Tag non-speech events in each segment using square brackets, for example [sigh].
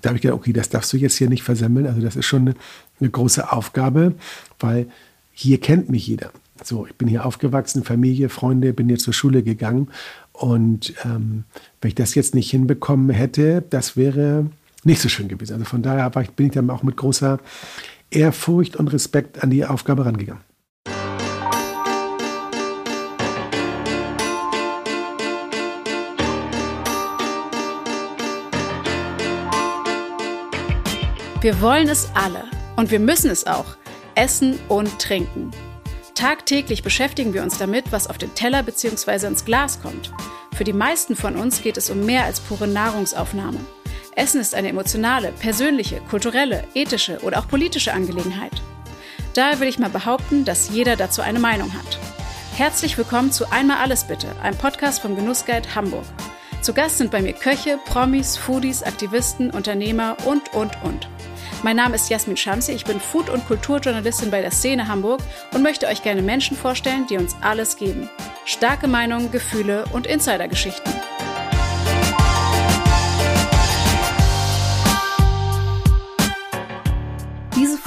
da habe ich gedacht, okay, das darfst du jetzt hier nicht versemmeln. Also das ist schon eine, eine große Aufgabe, weil hier kennt mich jeder. So, ich bin hier aufgewachsen, Familie, Freunde, bin hier zur Schule gegangen. Und ähm, wenn ich das jetzt nicht hinbekommen hätte, das wäre nicht so schön gewesen. Also von daher bin ich dann auch mit großer Ehrfurcht und Respekt an die Aufgabe rangegangen. Wir wollen es alle und wir müssen es auch. Essen und trinken. Tagtäglich beschäftigen wir uns damit, was auf den Teller bzw. ins Glas kommt. Für die meisten von uns geht es um mehr als pure Nahrungsaufnahme. Essen ist eine emotionale, persönliche, kulturelle, ethische oder auch politische Angelegenheit. Daher will ich mal behaupten, dass jeder dazu eine Meinung hat. Herzlich willkommen zu Einmal alles bitte, einem Podcast vom Genussguide Hamburg. Zu Gast sind bei mir Köche, Promis, Foodies, Aktivisten, Unternehmer und, und, und. Mein Name ist Jasmin Schamsi, ich bin Food- und Kulturjournalistin bei der Szene Hamburg und möchte euch gerne Menschen vorstellen, die uns alles geben. Starke Meinungen, Gefühle und Insidergeschichten.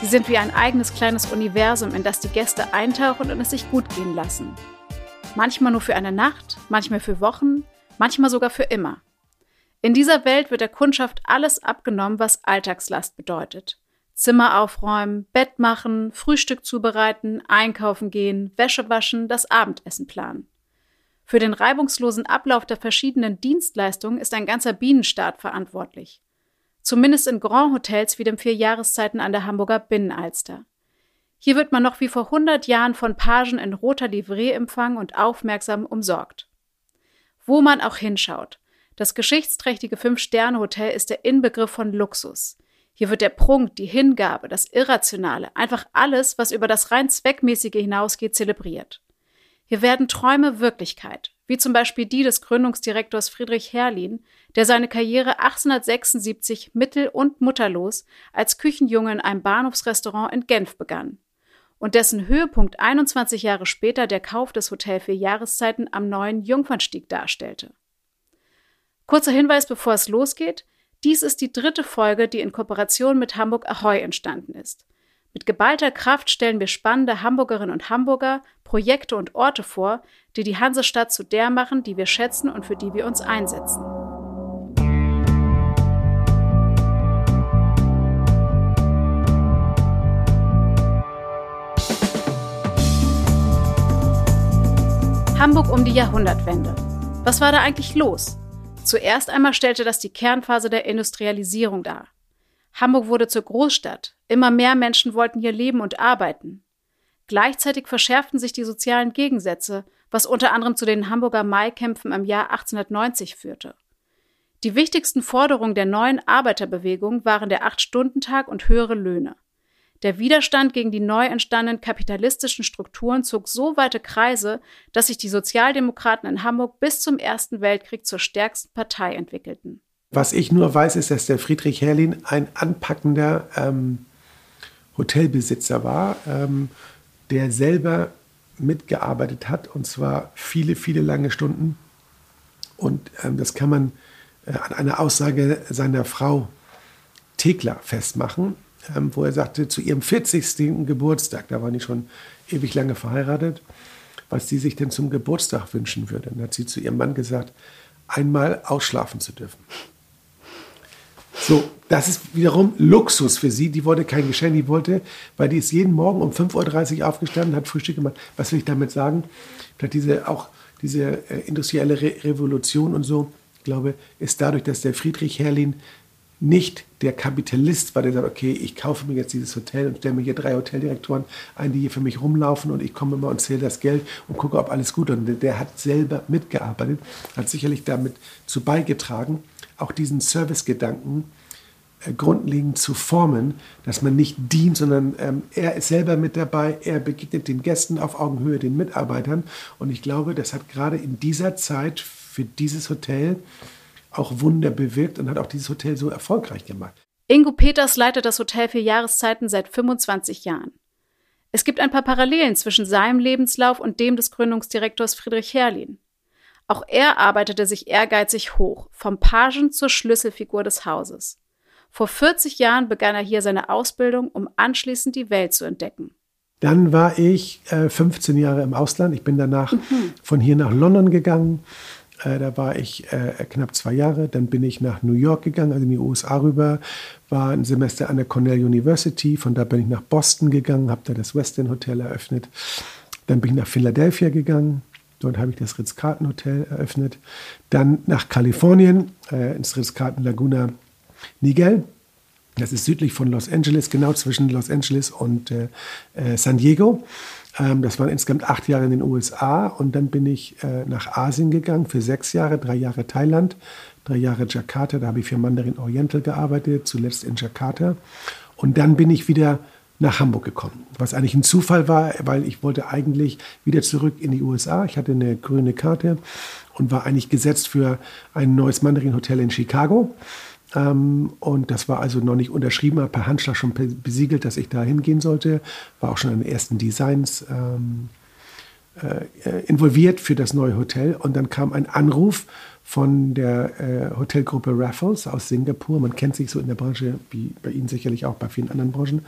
Sie sind wie ein eigenes kleines Universum, in das die Gäste eintauchen und es sich gut gehen lassen. Manchmal nur für eine Nacht, manchmal für Wochen, manchmal sogar für immer. In dieser Welt wird der Kundschaft alles abgenommen, was Alltagslast bedeutet. Zimmer aufräumen, Bett machen, Frühstück zubereiten, einkaufen gehen, Wäsche waschen, das Abendessen planen. Für den reibungslosen Ablauf der verschiedenen Dienstleistungen ist ein ganzer Bienenstaat verantwortlich. Zumindest in Grand Hotels wie dem vier Jahreszeiten an der Hamburger Binnenalster. Hier wird man noch wie vor 100 Jahren von Pagen in roter Livree empfangen und aufmerksam umsorgt. Wo man auch hinschaut. Das geschichtsträchtige Fünf-Sterne-Hotel ist der Inbegriff von Luxus. Hier wird der Prunk, die Hingabe, das Irrationale, einfach alles, was über das rein Zweckmäßige hinausgeht, zelebriert. Hier werden Träume Wirklichkeit, wie zum Beispiel die des Gründungsdirektors Friedrich Herrlin, der seine Karriere 1876 mittel- und mutterlos als Küchenjunge in einem Bahnhofsrestaurant in Genf begann und dessen Höhepunkt 21 Jahre später der Kauf des Hotel für Jahreszeiten am neuen Jungfernstieg darstellte. Kurzer Hinweis, bevor es losgeht. Dies ist die dritte Folge, die in Kooperation mit Hamburg Ahoy entstanden ist. Mit geballter Kraft stellen wir spannende Hamburgerinnen und Hamburger, Projekte und Orte vor, die die Hansestadt zu der machen, die wir schätzen und für die wir uns einsetzen. Hamburg um die Jahrhundertwende. Was war da eigentlich los? Zuerst einmal stellte das die Kernphase der Industrialisierung dar. Hamburg wurde zur Großstadt. Immer mehr Menschen wollten hier leben und arbeiten. Gleichzeitig verschärften sich die sozialen Gegensätze, was unter anderem zu den Hamburger Maikämpfen im Jahr 1890 führte. Die wichtigsten Forderungen der neuen Arbeiterbewegung waren der Acht-Stunden-Tag und höhere Löhne. Der Widerstand gegen die neu entstandenen kapitalistischen Strukturen zog so weite Kreise, dass sich die Sozialdemokraten in Hamburg bis zum Ersten Weltkrieg zur stärksten Partei entwickelten. Was ich nur weiß, ist, dass der Friedrich Herrlin ein anpackender ähm, Hotelbesitzer war, ähm, der selber mitgearbeitet hat, und zwar viele, viele lange Stunden. Und ähm, das kann man äh, an einer Aussage seiner Frau Thekla festmachen ähm, wo er sagte, zu ihrem 40. Geburtstag, da waren die schon ewig lange verheiratet, was sie sich denn zum Geburtstag wünschen würde. Dann hat sie zu ihrem Mann gesagt, einmal ausschlafen zu dürfen. So, das ist wiederum Luxus für sie. Die wollte kein Geschenk, die wollte, weil die ist jeden Morgen um 5.30 Uhr aufgestanden, hat Frühstück gemacht. Was will ich damit sagen? Vielleicht diese, auch diese äh, industrielle Re Revolution und so, ich glaube, ist dadurch, dass der Friedrich Herrlin nicht der Kapitalist war, der sagt, okay, ich kaufe mir jetzt dieses Hotel und stelle mir hier drei Hoteldirektoren ein, die hier für mich rumlaufen und ich komme immer und zähle das Geld und gucke, ob alles gut ist. Und der hat selber mitgearbeitet, hat sicherlich damit zu beigetragen, auch diesen Servicegedanken äh, grundlegend zu formen, dass man nicht dient, sondern ähm, er ist selber mit dabei, er begegnet den Gästen auf Augenhöhe, den Mitarbeitern. Und ich glaube, das hat gerade in dieser Zeit für dieses Hotel auch Wunder bewirkt und hat auch dieses Hotel so erfolgreich gemacht. Ingo Peters leitet das Hotel für Jahreszeiten seit 25 Jahren. Es gibt ein paar Parallelen zwischen seinem Lebenslauf und dem des Gründungsdirektors Friedrich Herrlin. Auch er arbeitete sich ehrgeizig hoch, vom Pagen zur Schlüsselfigur des Hauses. Vor 40 Jahren begann er hier seine Ausbildung, um anschließend die Welt zu entdecken. Dann war ich äh, 15 Jahre im Ausland. Ich bin danach mhm. von hier nach London gegangen. Äh, da war ich äh, knapp zwei Jahre. Dann bin ich nach New York gegangen, also in die USA rüber. War ein Semester an der Cornell University. Von da bin ich nach Boston gegangen, habe da das Westin Hotel eröffnet. Dann bin ich nach Philadelphia gegangen. Dort habe ich das Ritz-Carlton Hotel eröffnet. Dann nach Kalifornien, äh, ins Ritz-Carlton Laguna Niguel. Das ist südlich von Los Angeles, genau zwischen Los Angeles und äh, äh, San Diego. Ähm, das waren insgesamt acht Jahre in den USA. Und dann bin ich äh, nach Asien gegangen für sechs Jahre, drei Jahre Thailand, drei Jahre Jakarta. Da habe ich für Mandarin Oriental gearbeitet, zuletzt in Jakarta. Und dann bin ich wieder nach Hamburg gekommen. Was eigentlich ein Zufall war, weil ich wollte eigentlich wieder zurück in die USA. Ich hatte eine grüne Karte und war eigentlich gesetzt für ein neues Mandarin-Hotel in Chicago. Ähm, und das war also noch nicht unterschrieben, aber per Handschlag schon besiegelt, dass ich da hingehen sollte. War auch schon in den ersten Designs ähm, äh, involviert für das neue Hotel. Und dann kam ein Anruf von der äh, Hotelgruppe Raffles aus Singapur. Man kennt sich so in der Branche, wie bei Ihnen sicherlich auch bei vielen anderen Branchen.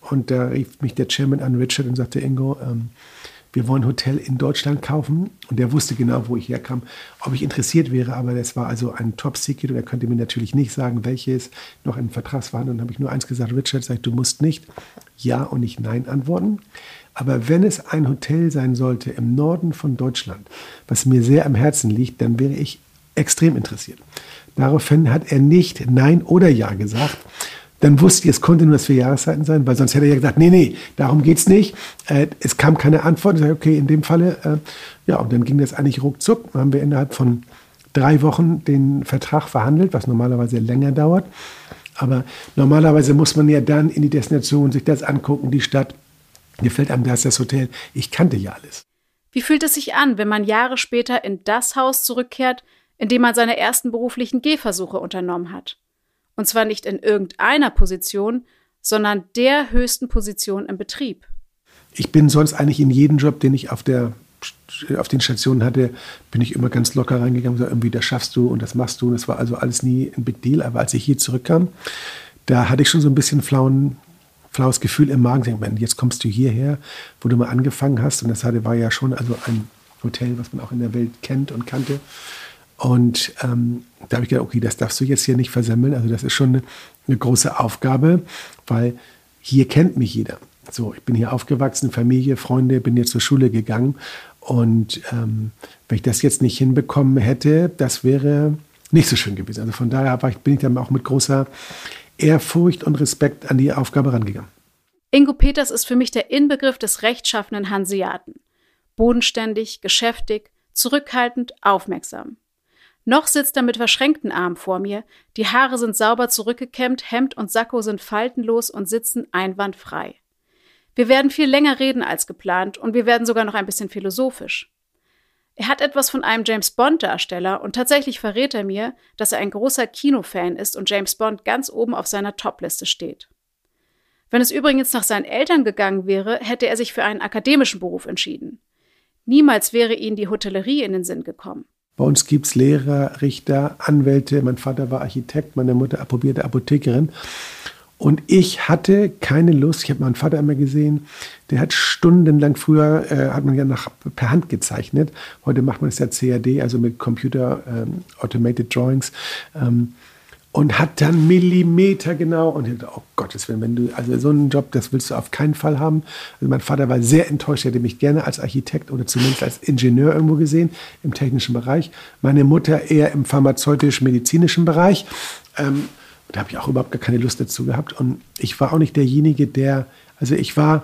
Und da rief mich der Chairman an, Richard, und sagte, Ingo, ähm, wir wollen ein Hotel in Deutschland kaufen. Und der wusste genau, wo ich herkam, ob ich interessiert wäre. Aber das war also ein Top-Secret und er konnte mir natürlich nicht sagen, welches noch in. Dann habe ich nur eins gesagt, Richard, sag, du musst nicht Ja und nicht Nein antworten. Aber wenn es ein Hotel sein sollte im Norden von Deutschland, was mir sehr am Herzen liegt, dann wäre ich extrem interessiert. Daraufhin hat er nicht Nein oder Ja gesagt, dann wusste ich, es konnte nur das vier Jahreszeiten sein, weil sonst hätte er ja gesagt, nee, nee, darum geht's nicht. Äh, es kam keine Antwort. Ich sage, okay, in dem Falle, äh, ja, und dann ging das eigentlich ruckzuck. Dann haben wir innerhalb von drei Wochen den Vertrag verhandelt, was normalerweise länger dauert. Aber normalerweise muss man ja dann in die Destination sich das angucken, die Stadt. Gefällt einem das, das Hotel. Ich kannte ja alles. Wie fühlt es sich an, wenn man Jahre später in das Haus zurückkehrt, in dem man seine ersten beruflichen Gehversuche unternommen hat? Und zwar nicht in irgendeiner Position, sondern der höchsten Position im Betrieb. Ich bin sonst eigentlich in jeden Job, den ich auf, der, auf den Stationen hatte, bin ich immer ganz locker reingegangen, so irgendwie, das schaffst du und das machst du. Und das war also alles nie ein Big Deal. Aber als ich hier zurückkam, da hatte ich schon so ein bisschen flauen, flaues Gefühl im Magen. Denke, jetzt kommst du hierher, wo du mal angefangen hast. Und das war ja schon also ein Hotel, was man auch in der Welt kennt und kannte. Und ähm, da habe ich gedacht, okay, das darfst du jetzt hier nicht versemmeln. Also das ist schon eine, eine große Aufgabe, weil hier kennt mich jeder. So, ich bin hier aufgewachsen, Familie, Freunde, bin hier zur Schule gegangen. Und ähm, wenn ich das jetzt nicht hinbekommen hätte, das wäre nicht so schön gewesen. Also von daher ich, bin ich dann auch mit großer Ehrfurcht und Respekt an die Aufgabe rangegangen. Ingo Peters ist für mich der Inbegriff des rechtschaffenen Hanseaten. Bodenständig, geschäftig, zurückhaltend, aufmerksam. Noch sitzt er mit verschränkten Armen vor mir, die Haare sind sauber zurückgekämmt, Hemd und Sakko sind faltenlos und sitzen einwandfrei. Wir werden viel länger reden als geplant und wir werden sogar noch ein bisschen philosophisch. Er hat etwas von einem James Bond-Darsteller und tatsächlich verrät er mir, dass er ein großer Kinofan ist und James Bond ganz oben auf seiner Topliste steht. Wenn es übrigens nach seinen Eltern gegangen wäre, hätte er sich für einen akademischen Beruf entschieden. Niemals wäre ihnen die Hotellerie in den Sinn gekommen. Bei uns gibt es Lehrer, Richter, Anwälte. Mein Vater war Architekt, meine Mutter approbierte Apothekerin. Und ich hatte keine Lust, ich habe meinen Vater immer gesehen, der hat stundenlang früher, äh, hat man ja nach, per Hand gezeichnet. Heute macht man es ja CAD, also mit Computer ähm, Automated Drawings. Ähm, und hat dann Millimeter genau und ich dachte, oh Gottes Willen, wenn du, also so einen Job, das willst du auf keinen Fall haben. Also mein Vater war sehr enttäuscht, er hätte mich gerne als Architekt oder zumindest als Ingenieur irgendwo gesehen, im technischen Bereich. Meine Mutter eher im pharmazeutisch-medizinischen Bereich. Ähm, da habe ich auch überhaupt gar keine Lust dazu gehabt. Und ich war auch nicht derjenige, der, also ich war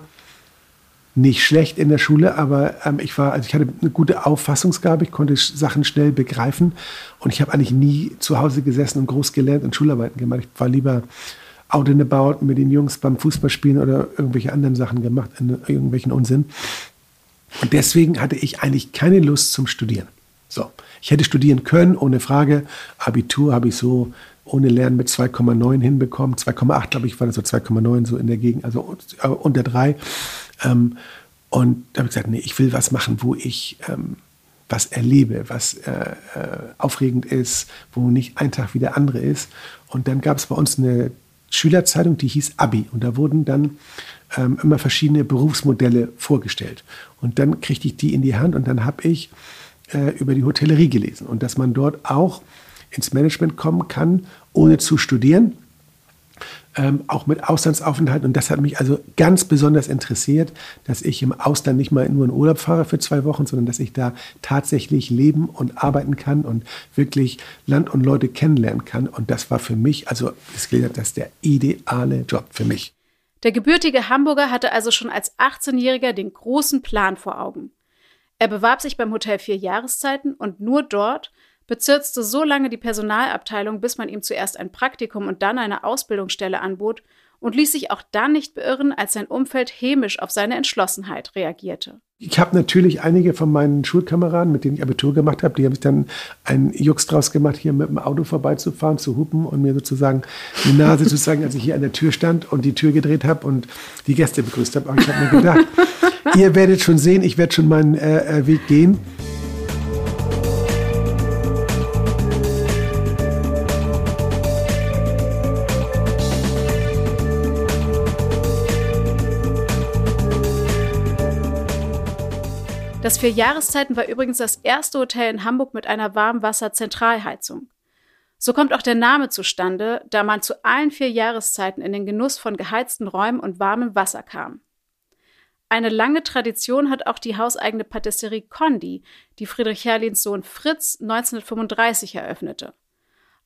nicht schlecht in der Schule, aber ähm, ich war, also ich hatte eine gute Auffassungsgabe, ich konnte Sachen schnell begreifen und ich habe eigentlich nie zu Hause gesessen und groß gelernt und Schularbeiten gemacht. Ich war lieber out and about mit den Jungs beim Fußballspielen oder irgendwelche anderen Sachen gemacht, irgendwelchen Unsinn. Und deswegen hatte ich eigentlich keine Lust zum Studieren. So, ich hätte studieren können, ohne Frage. Abitur habe ich so ohne Lernen mit 2,9 hinbekommen. 2,8, glaube ich, war das so 2,9 so in der Gegend, also äh, unter drei. Ähm, und da habe ich gesagt, nee, ich will was machen, wo ich ähm, was erlebe, was äh, äh, aufregend ist, wo nicht ein Tag wie der andere ist. Und dann gab es bei uns eine Schülerzeitung, die hieß Abi. Und da wurden dann ähm, immer verschiedene Berufsmodelle vorgestellt. Und dann kriegte ich die in die Hand und dann habe ich äh, über die Hotellerie gelesen. Und dass man dort auch ins Management kommen kann, ohne zu studieren ähm, auch mit Auslandsaufenthalt. Und das hat mich also ganz besonders interessiert, dass ich im Ausland nicht mal nur in Urlaub fahre für zwei Wochen, sondern dass ich da tatsächlich leben und arbeiten kann und wirklich Land und Leute kennenlernen kann. Und das war für mich, also es gilt das der ideale Job für mich. Der gebürtige Hamburger hatte also schon als 18-Jähriger den großen Plan vor Augen. Er bewarb sich beim Hotel Vier Jahreszeiten und nur dort bezirzte so lange die Personalabteilung, bis man ihm zuerst ein Praktikum und dann eine Ausbildungsstelle anbot und ließ sich auch dann nicht beirren, als sein Umfeld hämisch auf seine Entschlossenheit reagierte. Ich habe natürlich einige von meinen Schulkameraden, mit denen ich Abitur gemacht habe, die habe ich dann einen Jux draus gemacht, hier mit dem Auto vorbeizufahren, zu hupen und mir sozusagen die Nase zu zeigen, als ich hier an der Tür stand und die Tür gedreht habe und die Gäste begrüßt habe. Aber ich habe mir gedacht, [laughs] ihr werdet schon sehen, ich werde schon meinen äh, äh Weg gehen. Das Vier Jahreszeiten war übrigens das erste Hotel in Hamburg mit einer Warmwasser-Zentralheizung. So kommt auch der Name zustande, da man zu allen vier Jahreszeiten in den Genuss von geheizten Räumen und warmem Wasser kam. Eine lange Tradition hat auch die hauseigene Patisserie Condi, die Friedrich Herrlins Sohn Fritz 1935 eröffnete.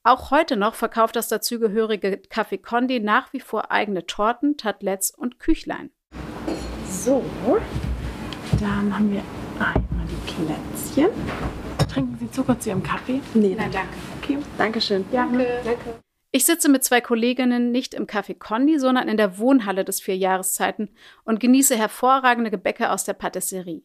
Auch heute noch verkauft das dazugehörige Café Condi nach wie vor eigene Torten, Tatlets und Küchlein. So, dann haben wir Einmal die Plätzchen. Trinken Sie Zucker zu Ihrem Kaffee? Nee, Nein, danke. Okay, Dankeschön. Danke. danke. Ich sitze mit zwei Kolleginnen nicht im Café Condi, sondern in der Wohnhalle des Vier Jahreszeiten und genieße hervorragende Gebäcke aus der Patisserie.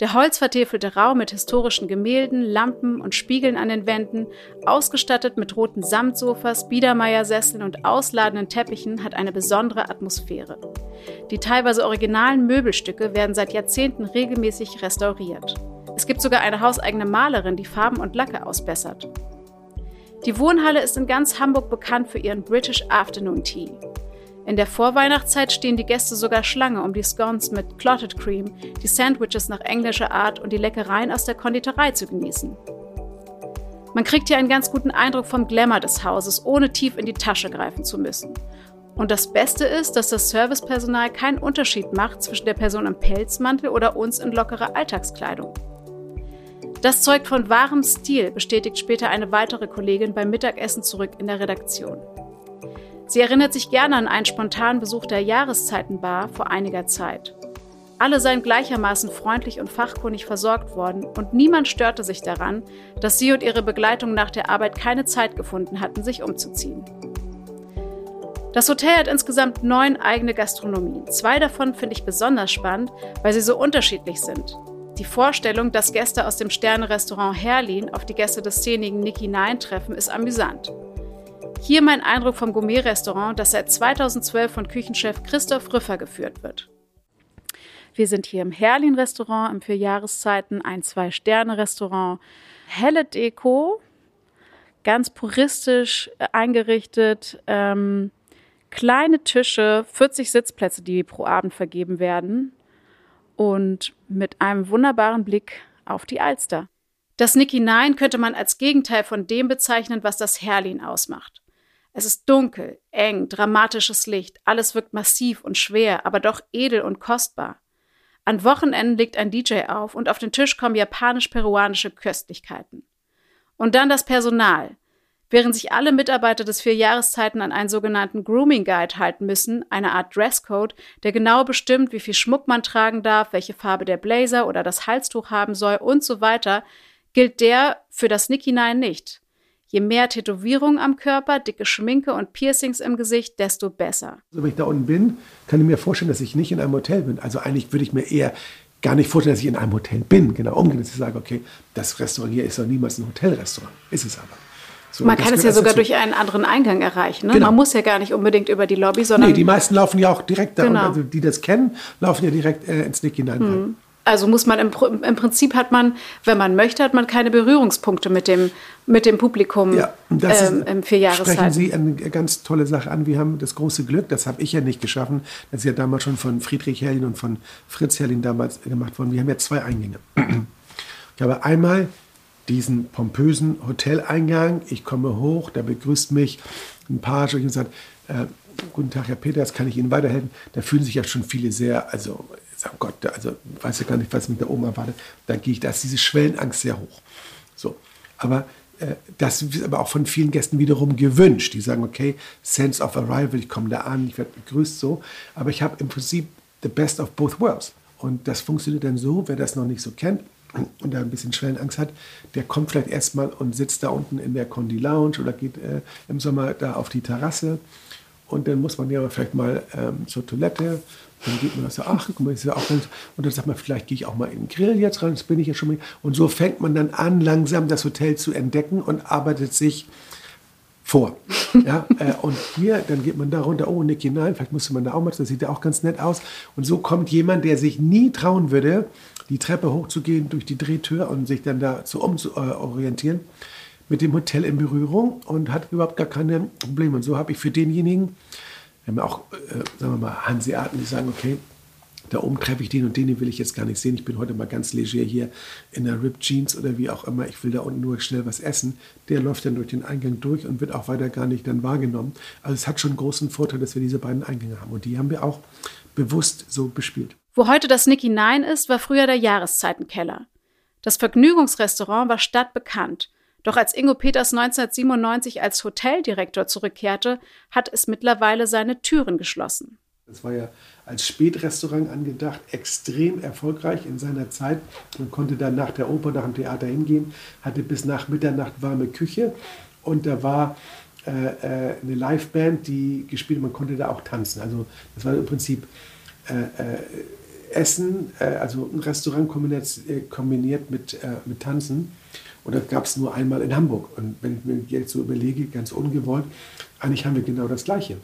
Der holzvertäfelte Raum mit historischen Gemälden, Lampen und Spiegeln an den Wänden, ausgestattet mit roten Samtsofas, Biedermeiersesseln und ausladenden Teppichen, hat eine besondere Atmosphäre. Die teilweise originalen Möbelstücke werden seit Jahrzehnten regelmäßig restauriert. Es gibt sogar eine hauseigene Malerin, die Farben und Lacke ausbessert. Die Wohnhalle ist in ganz Hamburg bekannt für ihren British Afternoon Tea. In der Vorweihnachtszeit stehen die Gäste sogar Schlange, um die Scones mit Clotted Cream, die Sandwiches nach englischer Art und die Leckereien aus der Konditorei zu genießen. Man kriegt hier einen ganz guten Eindruck vom Glamour des Hauses, ohne tief in die Tasche greifen zu müssen. Und das Beste ist, dass das Servicepersonal keinen Unterschied macht zwischen der Person im Pelzmantel oder uns in lockerer Alltagskleidung. Das zeugt von wahrem Stil, bestätigt später eine weitere Kollegin beim Mittagessen zurück in der Redaktion. Sie erinnert sich gerne an einen spontanen Besuch der Jahreszeitenbar vor einiger Zeit. Alle seien gleichermaßen freundlich und fachkundig versorgt worden und niemand störte sich daran, dass sie und ihre Begleitung nach der Arbeit keine Zeit gefunden hatten, sich umzuziehen. Das Hotel hat insgesamt neun eigene Gastronomien. Zwei davon finde ich besonders spannend, weil sie so unterschiedlich sind. Die Vorstellung, dass Gäste aus dem Sterne-Restaurant Herlin auf die Gäste des szenigen Nicky Nine treffen, ist amüsant. Hier mein Eindruck vom Gourmet-Restaurant, das seit 2012 von Küchenchef Christoph Rüffer geführt wird. Wir sind hier im Herlin-Restaurant im Vierjahreszeiten, ein Zwei-Sterne-Restaurant. Helle Deko, ganz puristisch äh, eingerichtet, ähm, kleine Tische, 40 Sitzplätze, die pro Abend vergeben werden und mit einem wunderbaren Blick auf die Alster. Das Nicky Nine könnte man als Gegenteil von dem bezeichnen, was das Herlin ausmacht. Es ist dunkel, eng, dramatisches Licht, alles wirkt massiv und schwer, aber doch edel und kostbar. An Wochenenden legt ein DJ auf und auf den Tisch kommen japanisch-peruanische Köstlichkeiten. Und dann das Personal. Während sich alle Mitarbeiter des vier Jahreszeiten an einen sogenannten Grooming Guide halten müssen, eine Art Dresscode, der genau bestimmt, wie viel Schmuck man tragen darf, welche Farbe der Blazer oder das Halstuch haben soll und so weiter, gilt der für das Nicky Nine nicht. Je mehr Tätowierungen am Körper, dicke Schminke und Piercings im Gesicht, desto besser. Also wenn ich da unten bin, kann ich mir vorstellen, dass ich nicht in einem Hotel bin. Also eigentlich würde ich mir eher gar nicht vorstellen, dass ich in einem Hotel bin. Genau umgekehrt, dass ich sage, okay, das Restaurant hier ist doch niemals ein Hotelrestaurant. Ist es aber. So, man kann es ja sogar dazu. durch einen anderen Eingang erreichen. Ne? Genau. Man muss ja gar nicht unbedingt über die Lobby, sondern. Nee, die meisten laufen ja auch direkt da. Genau. Also die das kennen, laufen ja direkt äh, ins Nick hinein. Hm. Also muss man im, im, Prinzip hat man, wenn man möchte, hat man keine Berührungspunkte mit dem, mit dem Publikum ja, das ähm, im Vierjahreszeit. Sprechen Sie eine ganz tolle Sache an. Wir haben das große Glück, das habe ich ja nicht geschaffen, das ist ja damals schon von Friedrich Herrlin und von Fritz Herrlin damals gemacht worden. Wir haben ja zwei Eingänge. [clears throat] Ich habe einmal diesen pompösen Hoteleingang. Ich komme hoch, da begrüßt mich ein Page und sagt, äh, guten Tag, Herr Peters, kann ich Ihnen weiterhelfen? Da fühlen sich ja schon viele sehr, also, oh Gott, also, weiß ja gar nicht, was mich da oben erwartet. Da gehe ich, da ist diese Schwellenangst sehr hoch. So, aber äh, das ist aber auch von vielen Gästen wiederum gewünscht. Die sagen, okay, Sense of Arrival, ich komme da an, ich werde begrüßt so. Aber ich habe im Prinzip the best of both worlds. Und das funktioniert dann so, wer das noch nicht so kennt, und da ein bisschen Schwellenangst hat, der kommt vielleicht erstmal und sitzt da unten in der Condi Lounge oder geht äh, im Sommer da auf die Terrasse. Und dann muss man ja vielleicht mal ähm, zur Toilette. Dann geht man so, ach, guck mal, ist ja auch ganz, und dann sagt man, vielleicht gehe ich auch mal in den Grill jetzt rein, das bin ich ja schon mal. Und so fängt man dann an, langsam das Hotel zu entdecken und arbeitet sich vor. [laughs] Ja, äh, und hier, dann geht man da runter, oh, Nick hinein, vielleicht müsste man da auch mal, das sieht ja auch ganz nett aus. Und so kommt jemand, der sich nie trauen würde, die Treppe hochzugehen durch die Drehtür und sich dann da zu umzuorientieren, mit dem Hotel in Berührung und hat überhaupt gar keine Probleme. Und so habe ich für denjenigen, wir haben auch, äh, sagen wir mal, Hanseaten, die sagen, okay, da oben treffe ich den und den, den will ich jetzt gar nicht sehen. Ich bin heute mal ganz leger hier in der Rip Jeans oder wie auch immer. Ich will da unten nur schnell was essen. Der läuft dann durch den Eingang durch und wird auch weiter gar nicht dann wahrgenommen. Also es hat schon einen großen Vorteil, dass wir diese beiden Eingänge haben. Und die haben wir auch bewusst so bespielt. Wo heute das Nicky Nine ist, war früher der Jahreszeitenkeller. Das Vergnügungsrestaurant war stadtbekannt. Doch als Ingo Peters 1997 als Hoteldirektor zurückkehrte, hat es mittlerweile seine Türen geschlossen. Das war ja als Spätrestaurant angedacht, extrem erfolgreich in seiner Zeit. Man konnte dann nach der Oper, nach dem Theater hingehen, hatte bis nach Mitternacht warme Küche und da war äh, äh eine Liveband, die gespielt. Man konnte da auch tanzen. Also das war im Prinzip äh, äh Essen, äh, also ein Restaurant kombiniert, äh, kombiniert mit, mit Tanzen. Und das gab es nur einmal in Hamburg. Und wenn ich mir jetzt so überlege, ganz ungewollt, eigentlich haben wir genau das Gleiche.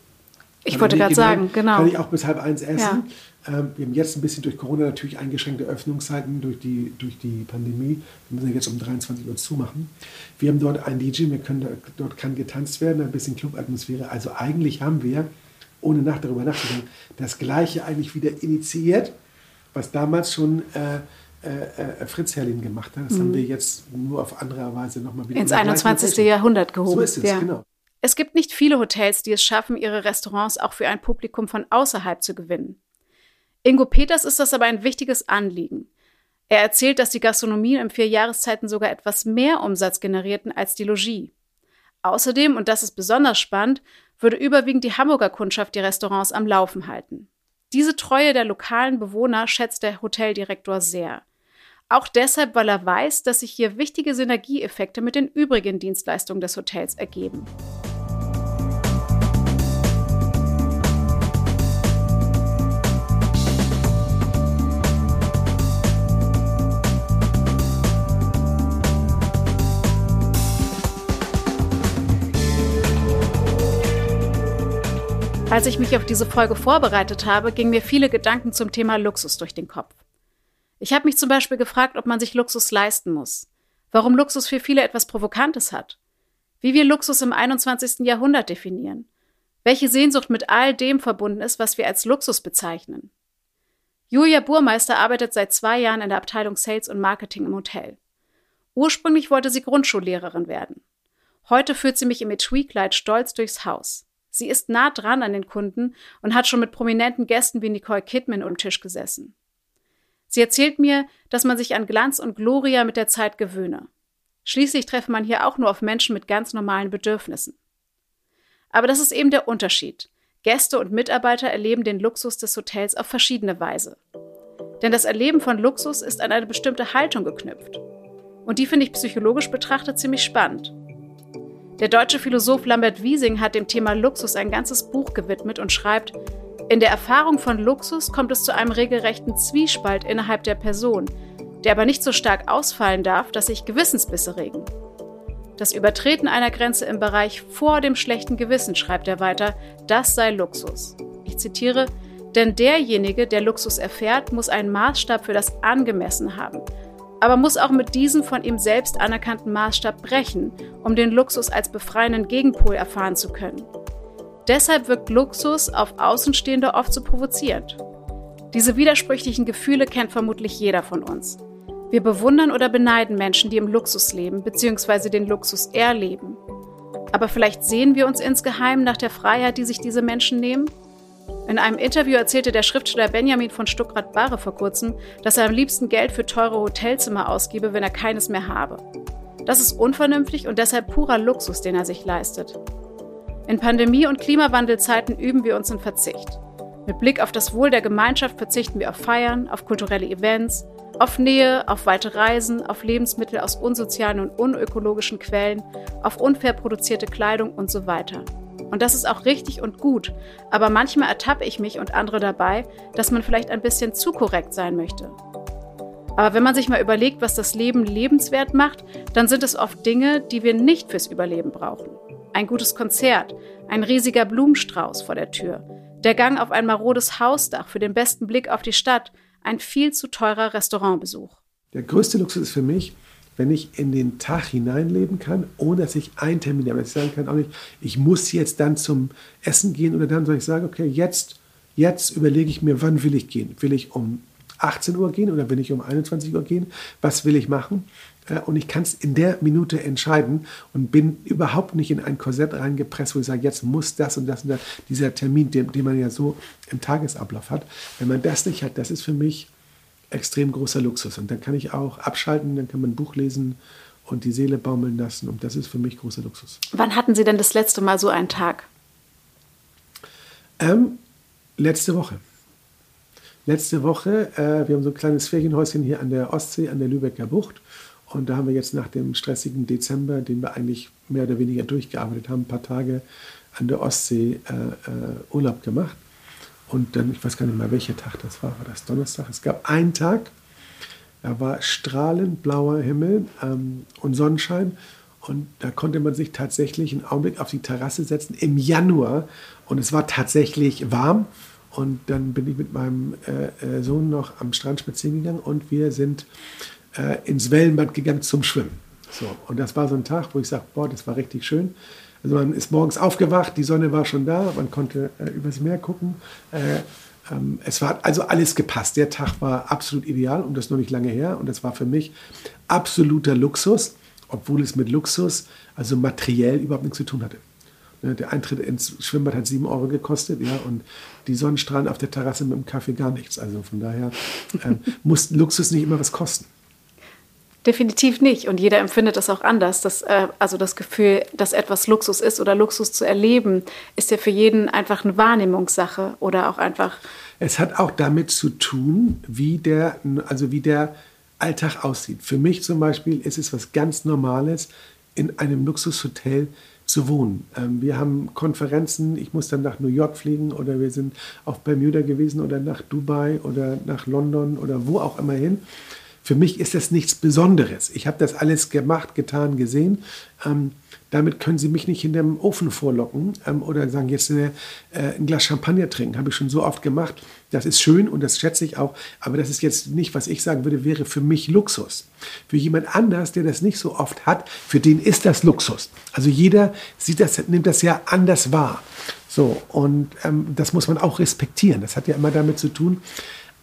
Ich wollte gerade sagen, genau. Kann ich auch bis halb eins essen. Ja. Ähm, wir haben jetzt ein bisschen durch Corona natürlich eingeschränkte Öffnungszeiten durch die, durch die Pandemie. Wir müssen jetzt um 23 Uhr zumachen. Wir haben dort ein DJ, wir können, dort kann getanzt werden, ein bisschen Clubatmosphäre. Also eigentlich haben wir, ohne nach darüber nachzudenken, das Gleiche eigentlich wieder initiiert, was damals schon äh, äh, äh Fritz Herrlin gemacht hat. Das mhm. haben wir jetzt nur auf andere Weise nochmal wieder ins 21. Jahrhundert gehoben. So ist es, ja. genau. Es gibt nicht viele Hotels, die es schaffen, ihre Restaurants auch für ein Publikum von außerhalb zu gewinnen. Ingo Peters ist das aber ein wichtiges Anliegen. Er erzählt, dass die Gastronomien in vier Jahreszeiten sogar etwas mehr Umsatz generierten als die Logis. Außerdem, und das ist besonders spannend, würde überwiegend die Hamburger Kundschaft die Restaurants am Laufen halten. Diese Treue der lokalen Bewohner schätzt der Hoteldirektor sehr. Auch deshalb, weil er weiß, dass sich hier wichtige Synergieeffekte mit den übrigen Dienstleistungen des Hotels ergeben. Als ich mich auf diese Folge vorbereitet habe, gingen mir viele Gedanken zum Thema Luxus durch den Kopf. Ich habe mich zum Beispiel gefragt, ob man sich Luxus leisten muss, warum Luxus für viele etwas Provokantes hat, wie wir Luxus im 21. Jahrhundert definieren, welche Sehnsucht mit all dem verbunden ist, was wir als Luxus bezeichnen. Julia Burmeister arbeitet seit zwei Jahren in der Abteilung Sales und Marketing im Hotel. Ursprünglich wollte sie Grundschullehrerin werden. Heute führt sie mich im Etui-Kleid stolz durchs Haus. Sie ist nah dran an den Kunden und hat schon mit prominenten Gästen wie Nicole Kidman um Tisch gesessen. Sie erzählt mir, dass man sich an Glanz und Gloria mit der Zeit gewöhne. Schließlich treffe man hier auch nur auf Menschen mit ganz normalen Bedürfnissen. Aber das ist eben der Unterschied. Gäste und Mitarbeiter erleben den Luxus des Hotels auf verschiedene Weise. Denn das Erleben von Luxus ist an eine bestimmte Haltung geknüpft. Und die finde ich psychologisch betrachtet ziemlich spannend. Der deutsche Philosoph Lambert Wiesing hat dem Thema Luxus ein ganzes Buch gewidmet und schreibt, in der Erfahrung von Luxus kommt es zu einem regelrechten Zwiespalt innerhalb der Person, der aber nicht so stark ausfallen darf, dass sich Gewissensbisse regen. Das Übertreten einer Grenze im Bereich vor dem schlechten Gewissen, schreibt er weiter, das sei Luxus. Ich zitiere, denn derjenige, der Luxus erfährt, muss einen Maßstab für das Angemessen haben, aber muss auch mit diesem von ihm selbst anerkannten Maßstab brechen, um den Luxus als befreienden Gegenpol erfahren zu können. Deshalb wirkt Luxus auf Außenstehende oft so provozierend. Diese widersprüchlichen Gefühle kennt vermutlich jeder von uns. Wir bewundern oder beneiden Menschen, die im Luxus leben bzw. den Luxus erleben. Aber vielleicht sehen wir uns insgeheim nach der Freiheit, die sich diese Menschen nehmen? In einem Interview erzählte der Schriftsteller Benjamin von Stuckrad-Barre vor kurzem, dass er am liebsten Geld für teure Hotelzimmer ausgebe, wenn er keines mehr habe. Das ist unvernünftig und deshalb purer Luxus, den er sich leistet. In Pandemie- und Klimawandelzeiten üben wir uns in Verzicht. Mit Blick auf das Wohl der Gemeinschaft verzichten wir auf Feiern, auf kulturelle Events, auf Nähe, auf weite Reisen, auf Lebensmittel aus unsozialen und unökologischen Quellen, auf unfair produzierte Kleidung und so weiter. Und das ist auch richtig und gut, aber manchmal ertappe ich mich und andere dabei, dass man vielleicht ein bisschen zu korrekt sein möchte. Aber wenn man sich mal überlegt, was das Leben lebenswert macht, dann sind es oft Dinge, die wir nicht fürs Überleben brauchen. Ein gutes Konzert, ein riesiger Blumenstrauß vor der Tür, der Gang auf ein marodes Hausdach für den besten Blick auf die Stadt, ein viel zu teurer Restaurantbesuch. Der größte Luxus ist für mich, wenn ich in den Tag hineinleben kann, ohne dass ich einen Termin habe. Ich sagen kann, auch nicht, ich muss jetzt dann zum Essen gehen oder dann soll ich sagen, okay, jetzt, jetzt überlege ich mir, wann will ich gehen? Will ich um 18 Uhr gehen oder will ich um 21 Uhr gehen? Was will ich machen? Äh, und ich kann es in der Minute entscheiden und bin überhaupt nicht in ein Korsett reingepresst, wo ich sage, jetzt muss das und das und das, dieser Termin, den, den man ja so im Tagesablauf hat. Wenn man das nicht hat, das ist für mich extrem großer Luxus. Und dann kann ich auch abschalten, dann kann man ein Buch lesen und die Seele baumeln lassen. Und das ist für mich großer Luxus. Wann hatten Sie denn das letzte Mal so einen Tag? Ähm, letzte Woche. Letzte Woche, äh, wir haben so ein kleines Ferienhäuschen hier an der Ostsee, an der Lübecker Bucht. Und da haben wir jetzt nach dem stressigen Dezember, den wir eigentlich mehr oder weniger durchgearbeitet haben, ein paar Tage an der Ostsee äh, äh, Urlaub gemacht. Und dann, ich weiß gar nicht mehr, welcher Tag das war, war das Donnerstag? Es gab einen Tag, da war strahlend blauer Himmel ähm, und Sonnenschein. Und da konnte man sich tatsächlich einen Augenblick auf die Terrasse setzen im Januar. Und es war tatsächlich warm. Und dann bin ich mit meinem äh, äh Sohn noch am Strand spazieren gegangen und wir sind äh, ins Wellenbad gegangen zum Schwimmen. So, und das war so ein Tag, wo ich sage, boah, das war richtig schön. Also man ist morgens aufgewacht, die Sonne war schon da, man konnte äh, übers Meer gucken. Äh, ähm, es war also alles gepasst. Der Tag war absolut ideal und das noch nicht lange her. Und das war für mich absoluter Luxus, obwohl es mit Luxus, also materiell, überhaupt nichts zu tun hatte. Ne, der Eintritt ins Schwimmbad hat 7 Euro gekostet, ja, und die Sonnenstrahlen auf der Terrasse mit dem Kaffee gar nichts. Also von daher ähm, [laughs] muss Luxus nicht immer was kosten. Definitiv nicht. Und jeder empfindet das auch anders. Das, äh, also das Gefühl, dass etwas Luxus ist oder Luxus zu erleben, ist ja für jeden einfach eine Wahrnehmungssache oder auch einfach. Es hat auch damit zu tun, wie der, also wie der Alltag aussieht. Für mich zum Beispiel ist es was ganz Normales, in einem Luxushotel zu wohnen. Ähm, wir haben Konferenzen, ich muss dann nach New York fliegen oder wir sind auf Bermuda gewesen oder nach Dubai oder nach London oder wo auch immer hin. Für mich ist das nichts Besonderes. Ich habe das alles gemacht, getan, gesehen. Ähm, damit können Sie mich nicht in dem Ofen vorlocken ähm, oder sagen, jetzt äh, ein Glas Champagner trinken. Habe ich schon so oft gemacht. Das ist schön und das schätze ich auch. Aber das ist jetzt nicht, was ich sagen würde, wäre für mich Luxus. Für jemand anders, der das nicht so oft hat, für den ist das Luxus. Also jeder sieht das, nimmt das ja anders wahr. So, und ähm, das muss man auch respektieren. Das hat ja immer damit zu tun,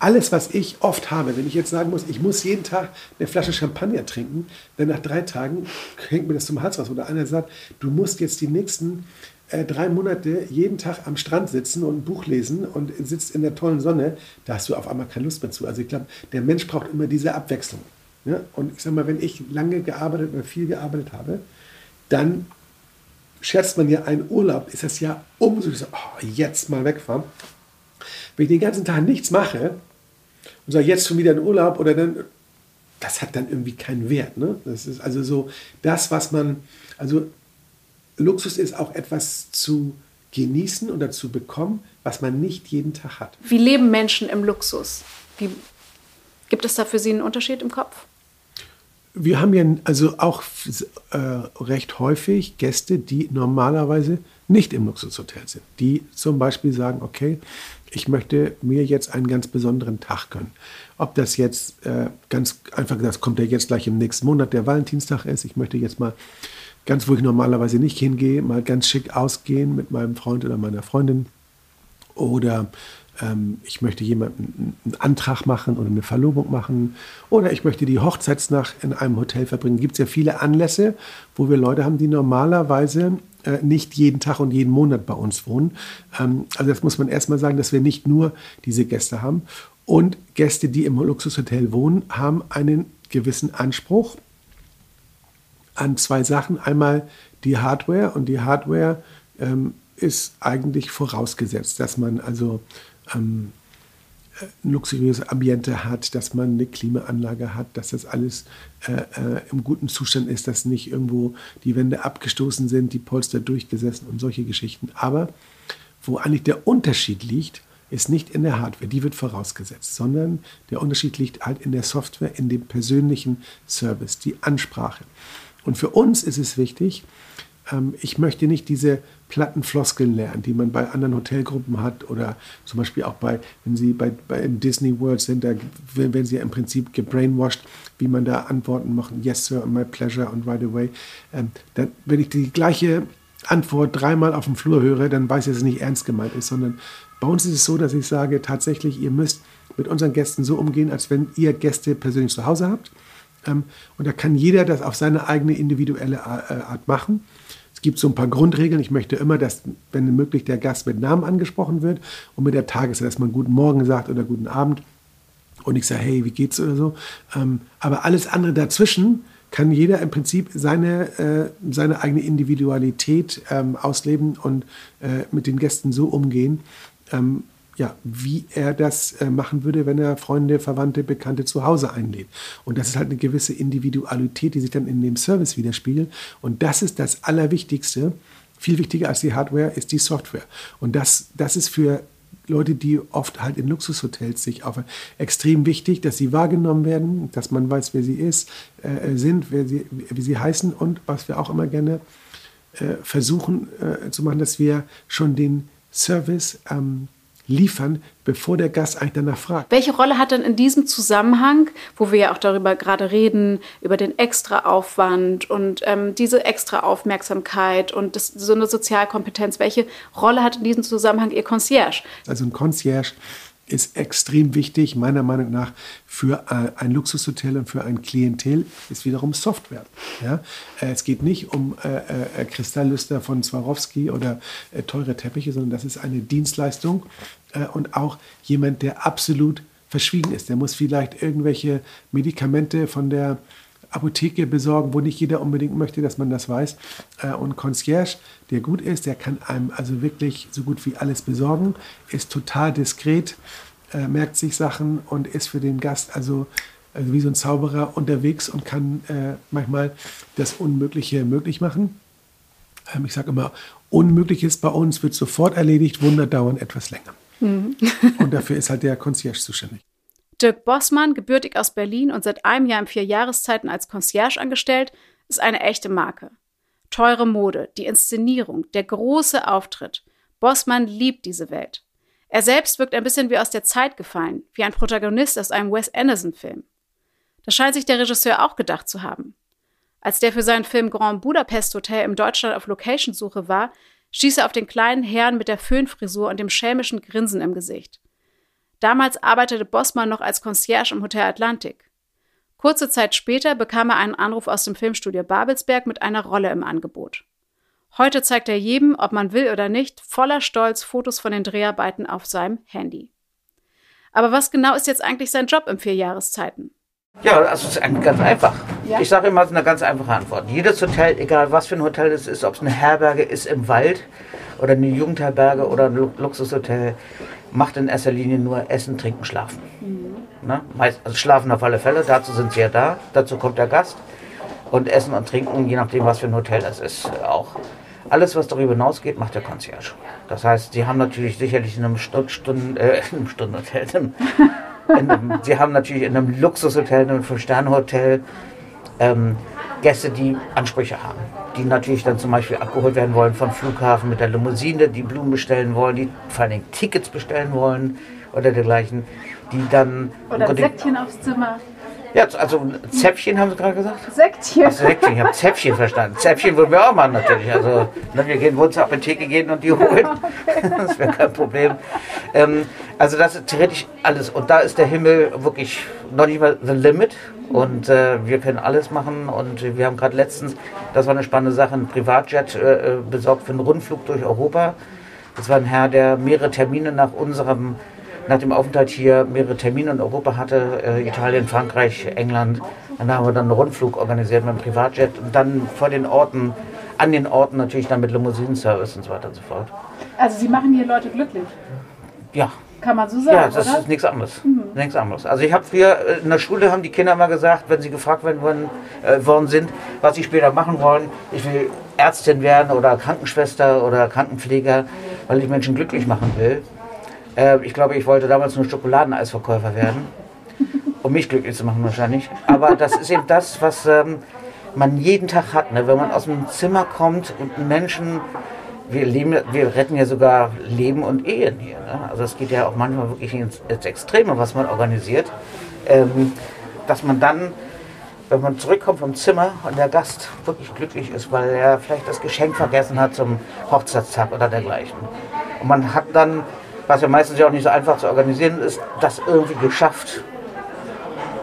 alles, was ich oft habe, wenn ich jetzt sagen muss, ich muss jeden Tag eine Flasche Champagner trinken, dann nach drei Tagen hängt mir das zum Hals raus. Oder einer sagt, du musst jetzt die nächsten äh, drei Monate jeden Tag am Strand sitzen und ein Buch lesen und sitzt in der tollen Sonne, da hast du auf einmal keine Lust mehr zu. Also ich glaube, der Mensch braucht immer diese Abwechslung. Ja? Und ich sage mal, wenn ich lange gearbeitet oder viel gearbeitet habe, dann scherzt man ja einen Urlaub, ist das ja umso so, oh, jetzt mal wegfahren. Wenn ich den ganzen Tag nichts mache und sage, jetzt schon wieder in Urlaub oder dann, das hat dann irgendwie keinen Wert. Ne? Das ist also so das, was man, also Luxus ist auch etwas zu genießen oder zu bekommen, was man nicht jeden Tag hat. Wie leben Menschen im Luxus? Wie, gibt es da für Sie einen Unterschied im Kopf? Wir haben ja also auch äh, recht häufig Gäste, die normalerweise nicht im Luxushotel sind. Die zum Beispiel sagen, okay, ich möchte mir jetzt einen ganz besonderen Tag gönnen. Ob das jetzt äh, ganz einfach, das kommt ja jetzt gleich im nächsten Monat, der Valentinstag ist. Ich möchte jetzt mal ganz, wo ich normalerweise nicht hingehe, mal ganz schick ausgehen mit meinem Freund oder meiner Freundin. Oder ähm, ich möchte jemanden einen Antrag machen oder eine Verlobung machen oder ich möchte die Hochzeitsnacht in einem Hotel verbringen. Gibt es ja viele Anlässe, wo wir Leute haben, die normalerweise äh, nicht jeden Tag und jeden Monat bei uns wohnen. Ähm, also das muss man erstmal sagen, dass wir nicht nur diese Gäste haben. Und Gäste, die im Luxushotel wohnen, haben einen gewissen Anspruch an zwei Sachen. Einmal die Hardware und die Hardware ähm, ist eigentlich vorausgesetzt, dass man also ähm, ein luxuriöses Ambiente hat, dass man eine Klimaanlage hat, dass das alles äh, äh, im guten Zustand ist, dass nicht irgendwo die Wände abgestoßen sind, die Polster durchgesessen und solche Geschichten. Aber wo eigentlich der Unterschied liegt, ist nicht in der Hardware, die wird vorausgesetzt, sondern der Unterschied liegt halt in der Software, in dem persönlichen Service, die Ansprache. Und für uns ist es wichtig, ähm, ich möchte nicht diese platten Floskeln lernen, die man bei anderen Hotelgruppen hat oder zum Beispiel auch bei, wenn Sie bei, bei Disney World sind, da werden Sie ja im Prinzip gebrainwashed, wie man da Antworten machen, yes sir, my pleasure und right away. Ähm, dann, wenn ich die gleiche Antwort dreimal auf dem Flur höre, dann weiß ich, dass es nicht ernst gemeint ist, sondern bei uns ist es so, dass ich sage, tatsächlich, ihr müsst mit unseren Gästen so umgehen, als wenn ihr Gäste persönlich zu Hause habt. Ähm, und da kann jeder das auf seine eigene individuelle äh, Art machen gibt so ein paar Grundregeln. Ich möchte immer, dass, wenn möglich, der Gast mit Namen angesprochen wird und mit der Tageszeit, dass man guten Morgen sagt oder guten Abend und ich sage, hey, wie geht's oder so. Ähm, aber alles andere dazwischen kann jeder im Prinzip seine, äh, seine eigene Individualität ähm, ausleben und äh, mit den Gästen so umgehen, ähm, ja, wie er das äh, machen würde, wenn er Freunde, Verwandte, Bekannte zu Hause einlädt. Und das ist halt eine gewisse Individualität, die sich dann in dem Service widerspiegelt. Und das ist das Allerwichtigste. Viel wichtiger als die Hardware ist die Software. Und das, das ist für Leute, die oft halt in Luxushotels sich aufhalten, extrem wichtig, dass sie wahrgenommen werden, dass man weiß, wer sie ist, äh, sind, wer sie, wie sie heißen und was wir auch immer gerne äh, versuchen äh, zu machen, dass wir schon den Service ähm, liefern, bevor der Gast eigentlich danach fragt. Welche Rolle hat denn in diesem Zusammenhang, wo wir ja auch darüber gerade reden, über den extra Aufwand und ähm, diese extra Aufmerksamkeit und das, so eine Sozialkompetenz, welche Rolle hat in diesem Zusammenhang Ihr Concierge? Also ein Concierge ist extrem wichtig, meiner Meinung nach, für äh, ein Luxushotel und für ein Klientel, ist wiederum Software. Ja? Äh, es geht nicht um äh, äh, Kristalllüster von Swarovski oder äh, teure Teppiche, sondern das ist eine Dienstleistung äh, und auch jemand, der absolut verschwiegen ist. Der muss vielleicht irgendwelche Medikamente von der Apotheke besorgen, wo nicht jeder unbedingt möchte, dass man das weiß. Äh, und Concierge, der gut ist, der kann einem also wirklich so gut wie alles besorgen, ist total diskret, äh, merkt sich Sachen und ist für den Gast also, also wie so ein Zauberer unterwegs und kann äh, manchmal das Unmögliche möglich machen. Ähm, ich sage immer, Unmögliches bei uns wird sofort erledigt, Wunder dauern etwas länger. Mhm. und dafür ist halt der Concierge zuständig. Dirk Bossmann, gebürtig aus Berlin und seit einem Jahr in vier Jahreszeiten als Concierge angestellt, ist eine echte Marke. Teure Mode, die Inszenierung, der große Auftritt. Bossmann liebt diese Welt. Er selbst wirkt ein bisschen wie aus der Zeit gefallen, wie ein Protagonist aus einem Wes Anderson-Film. Das scheint sich der Regisseur auch gedacht zu haben. Als der für seinen Film Grand Budapest Hotel im Deutschland auf Location-Suche war, stieß er auf den kleinen Herrn mit der Föhnfrisur und dem schelmischen Grinsen im Gesicht. Damals arbeitete Bossmann noch als Concierge im Hotel Atlantik. Kurze Zeit später bekam er einen Anruf aus dem Filmstudio Babelsberg mit einer Rolle im Angebot. Heute zeigt er jedem, ob man will oder nicht, voller Stolz Fotos von den Dreharbeiten auf seinem Handy. Aber was genau ist jetzt eigentlich sein Job im Vierjahreszeiten? Ja, also es ist ganz einfach. Ja? Ich sage immer, es ist eine ganz einfache Antwort. Jedes Hotel, egal was für ein Hotel es ist, ob es eine Herberge ist im Wald oder eine Jugendherberge oder ein Luxushotel, macht in erster Linie nur Essen, Trinken, Schlafen. Mhm. Ne? Also schlafen auf alle Fälle, dazu sind sie ja da, dazu kommt der Gast. Und Essen und Trinken, je nachdem, was für ein Hotel das ist, auch. Alles, was darüber hinausgeht, macht der Concierge. Das heißt, sie haben natürlich sicherlich in einem Stund, Stund, äh, [laughs] in Stundenhotel, in einem, sie haben natürlich in einem Luxushotel, in einem Fünf-Sterne-Hotel ähm, Gäste, die Ansprüche haben. Die natürlich dann zum Beispiel abgeholt werden wollen vom Flughafen mit der Limousine, die Blumen bestellen wollen, die vor allen Dingen Tickets bestellen wollen oder dergleichen, die dann... Oder ein Säckchen aufs Zimmer. Ja, also Zäpfchen haben Sie gerade gesagt? Säckchen. Ach, Säckchen, ich habe Zäpfchen verstanden. Zäpfchen würden wir auch machen natürlich. Also ne, wir gehen wohl zur Apotheke gehen und die holen. [laughs] Das wäre kein Problem. Ähm, also das ist theoretisch alles. Und da ist der Himmel wirklich noch nicht mal the limit. Und äh, wir können alles machen. Und wir haben gerade letztens, das war eine spannende Sache, einen Privatjet äh, besorgt für einen Rundflug durch Europa. Das war ein Herr, der mehrere Termine nach unserem nach dem Aufenthalt hier mehrere Termine in Europa hatte, äh, Italien, Frankreich, England. Dann haben wir dann einen Rundflug organisiert mit einem Privatjet und dann vor den Orten, an den Orten natürlich dann mit Limousinenservice und so weiter und so fort. Also Sie machen hier Leute glücklich? Ja. Kann man so sagen, Ja, das oder? ist nichts anderes. Mhm. Nichts anderes. Also ich habe früher, äh, in der Schule haben die Kinder mal gesagt, wenn sie gefragt werden worden, äh, worden sind, was sie später machen wollen, ich will Ärztin werden oder Krankenschwester oder Krankenpfleger, weil ich Menschen glücklich machen will. Äh, ich glaube, ich wollte damals nur Schokoladeneisverkäufer werden, um mich glücklich zu machen wahrscheinlich. Aber das ist eben das, was ähm, man jeden Tag hat. Ne? Wenn man aus dem Zimmer kommt und Menschen, wir, leben, wir retten ja sogar Leben und Ehen hier. Ne? Also es geht ja auch manchmal wirklich ins, ins Extreme, was man organisiert. Ähm, dass man dann wenn man zurückkommt vom Zimmer und der Gast wirklich glücklich ist, weil er vielleicht das Geschenk vergessen hat zum Hochzeitstag oder dergleichen. Und man hat dann was ja meistens ja auch nicht so einfach zu organisieren ist, das irgendwie geschafft.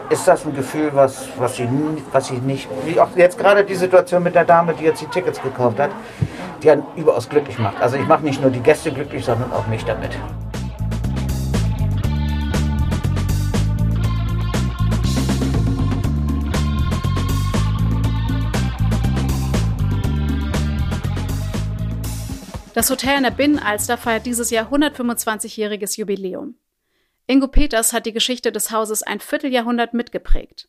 Ist das ein Gefühl, was, was, sie, was sie nicht, wie auch jetzt gerade die Situation mit der Dame, die jetzt die Tickets gekauft hat, die einen überaus glücklich macht. Also ich mache nicht nur die Gäste glücklich, sondern auch mich damit. Das Hotel in der Binnenalster feiert dieses Jahr 125-jähriges Jubiläum. Ingo Peters hat die Geschichte des Hauses ein Vierteljahrhundert mitgeprägt.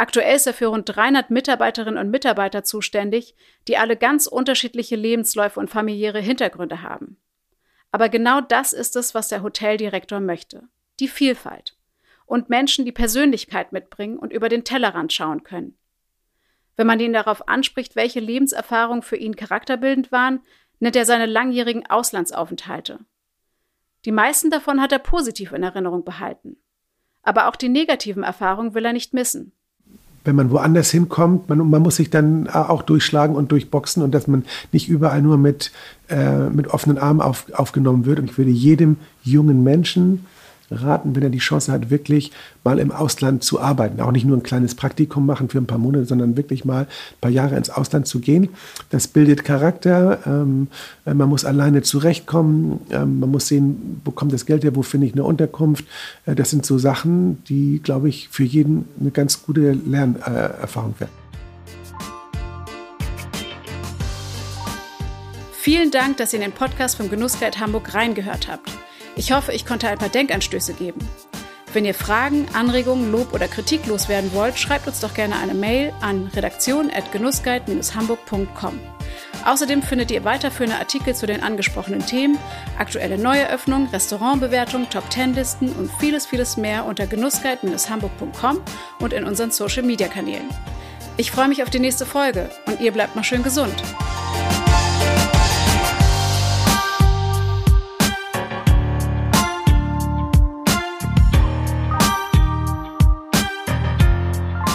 Aktuell ist er für rund 300 Mitarbeiterinnen und Mitarbeiter zuständig, die alle ganz unterschiedliche Lebensläufe und familiäre Hintergründe haben. Aber genau das ist es, was der Hoteldirektor möchte. Die Vielfalt. Und Menschen, die Persönlichkeit mitbringen und über den Tellerrand schauen können. Wenn man ihn darauf anspricht, welche Lebenserfahrungen für ihn charakterbildend waren, nennt er seine langjährigen Auslandsaufenthalte. Die meisten davon hat er positiv in Erinnerung behalten. Aber auch die negativen Erfahrungen will er nicht missen. Wenn man woanders hinkommt, man, man muss sich dann auch durchschlagen und durchboxen und dass man nicht überall nur mit, äh, mit offenen Armen auf, aufgenommen wird. Und ich würde jedem jungen Menschen raten, wenn er die Chance hat, wirklich mal im Ausland zu arbeiten. Auch nicht nur ein kleines Praktikum machen für ein paar Monate, sondern wirklich mal ein paar Jahre ins Ausland zu gehen. Das bildet Charakter. Ähm, äh, man muss alleine zurechtkommen. Ähm, man muss sehen, wo kommt das Geld her, wo finde ich eine Unterkunft. Äh, das sind so Sachen, die, glaube ich, für jeden eine ganz gute Lernerfahrung werden. Vielen Dank, dass ihr in den Podcast vom Genussguide Hamburg reingehört habt. Ich hoffe, ich konnte ein paar Denkanstöße geben. Wenn ihr Fragen, Anregungen, Lob oder Kritik loswerden wollt, schreibt uns doch gerne eine Mail an redaktion.genussguide-hamburg.com. Außerdem findet ihr weiterführende Artikel zu den angesprochenen Themen, aktuelle Neueröffnungen, Restaurantbewertungen, Top-10-Listen und vieles, vieles mehr unter genussguide-hamburg.com und in unseren Social-Media-Kanälen. Ich freue mich auf die nächste Folge und ihr bleibt mal schön gesund.